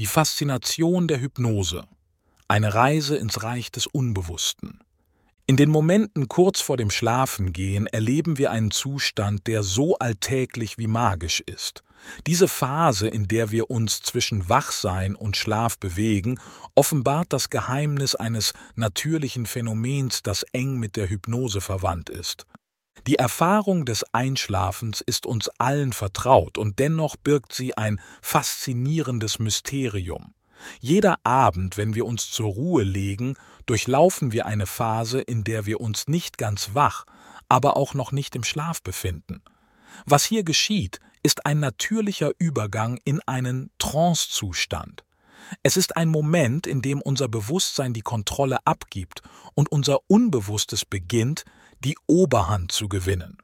Die Faszination der Hypnose. Eine Reise ins Reich des Unbewussten. In den Momenten kurz vor dem Schlafengehen erleben wir einen Zustand, der so alltäglich wie magisch ist. Diese Phase, in der wir uns zwischen Wachsein und Schlaf bewegen, offenbart das Geheimnis eines natürlichen Phänomens, das eng mit der Hypnose verwandt ist. Die Erfahrung des Einschlafens ist uns allen vertraut und dennoch birgt sie ein faszinierendes Mysterium. Jeder Abend, wenn wir uns zur Ruhe legen, durchlaufen wir eine Phase, in der wir uns nicht ganz wach, aber auch noch nicht im Schlaf befinden. Was hier geschieht, ist ein natürlicher Übergang in einen Trancezustand. Es ist ein Moment, in dem unser Bewusstsein die Kontrolle abgibt und unser Unbewusstes beginnt, die Oberhand zu gewinnen.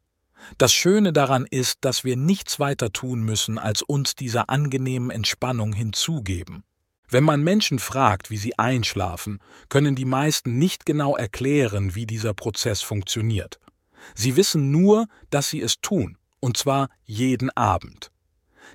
Das Schöne daran ist, dass wir nichts weiter tun müssen, als uns dieser angenehmen Entspannung hinzugeben. Wenn man Menschen fragt, wie sie einschlafen, können die meisten nicht genau erklären, wie dieser Prozess funktioniert. Sie wissen nur, dass sie es tun, und zwar jeden Abend.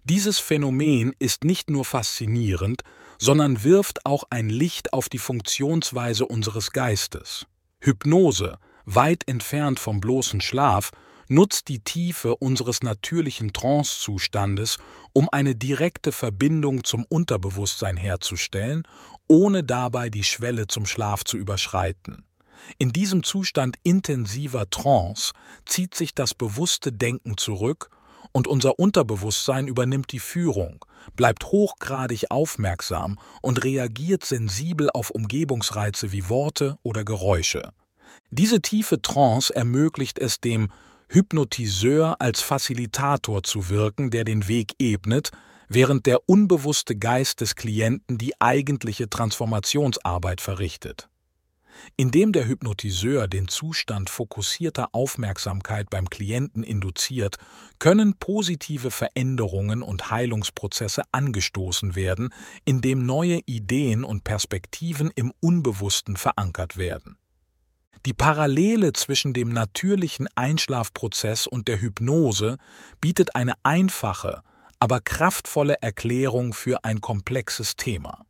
Dieses Phänomen ist nicht nur faszinierend, sondern wirft auch ein Licht auf die Funktionsweise unseres Geistes. Hypnose, weit entfernt vom bloßen Schlaf, nutzt die Tiefe unseres natürlichen Trancezustandes, um eine direkte Verbindung zum Unterbewusstsein herzustellen, ohne dabei die Schwelle zum Schlaf zu überschreiten. In diesem Zustand intensiver Trance zieht sich das bewusste Denken zurück und unser Unterbewusstsein übernimmt die Führung, bleibt hochgradig aufmerksam und reagiert sensibel auf Umgebungsreize wie Worte oder Geräusche. Diese tiefe Trance ermöglicht es dem Hypnotiseur als Facilitator zu wirken, der den Weg ebnet, während der unbewusste Geist des Klienten die eigentliche Transformationsarbeit verrichtet. Indem der Hypnotiseur den Zustand fokussierter Aufmerksamkeit beim Klienten induziert, können positive Veränderungen und Heilungsprozesse angestoßen werden, indem neue Ideen und Perspektiven im Unbewussten verankert werden. Die Parallele zwischen dem natürlichen Einschlafprozess und der Hypnose bietet eine einfache, aber kraftvolle Erklärung für ein komplexes Thema.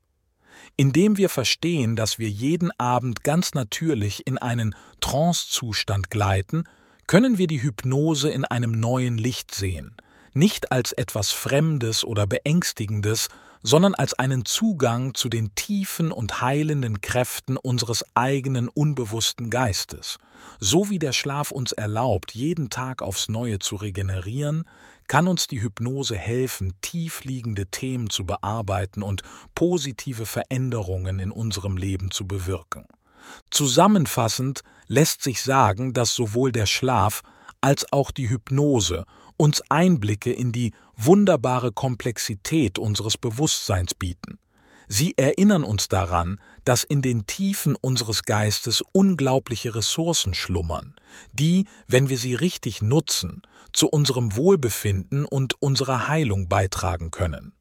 Indem wir verstehen, dass wir jeden Abend ganz natürlich in einen Trancezustand gleiten, können wir die Hypnose in einem neuen Licht sehen, nicht als etwas Fremdes oder Beängstigendes, sondern als einen Zugang zu den tiefen und heilenden Kräften unseres eigenen unbewussten Geistes. So wie der Schlaf uns erlaubt, jeden Tag aufs Neue zu regenerieren, kann uns die Hypnose helfen, tiefliegende Themen zu bearbeiten und positive Veränderungen in unserem Leben zu bewirken. Zusammenfassend lässt sich sagen, dass sowohl der Schlaf als auch die Hypnose uns Einblicke in die wunderbare Komplexität unseres Bewusstseins bieten. Sie erinnern uns daran, dass in den Tiefen unseres Geistes unglaubliche Ressourcen schlummern, die, wenn wir sie richtig nutzen, zu unserem Wohlbefinden und unserer Heilung beitragen können.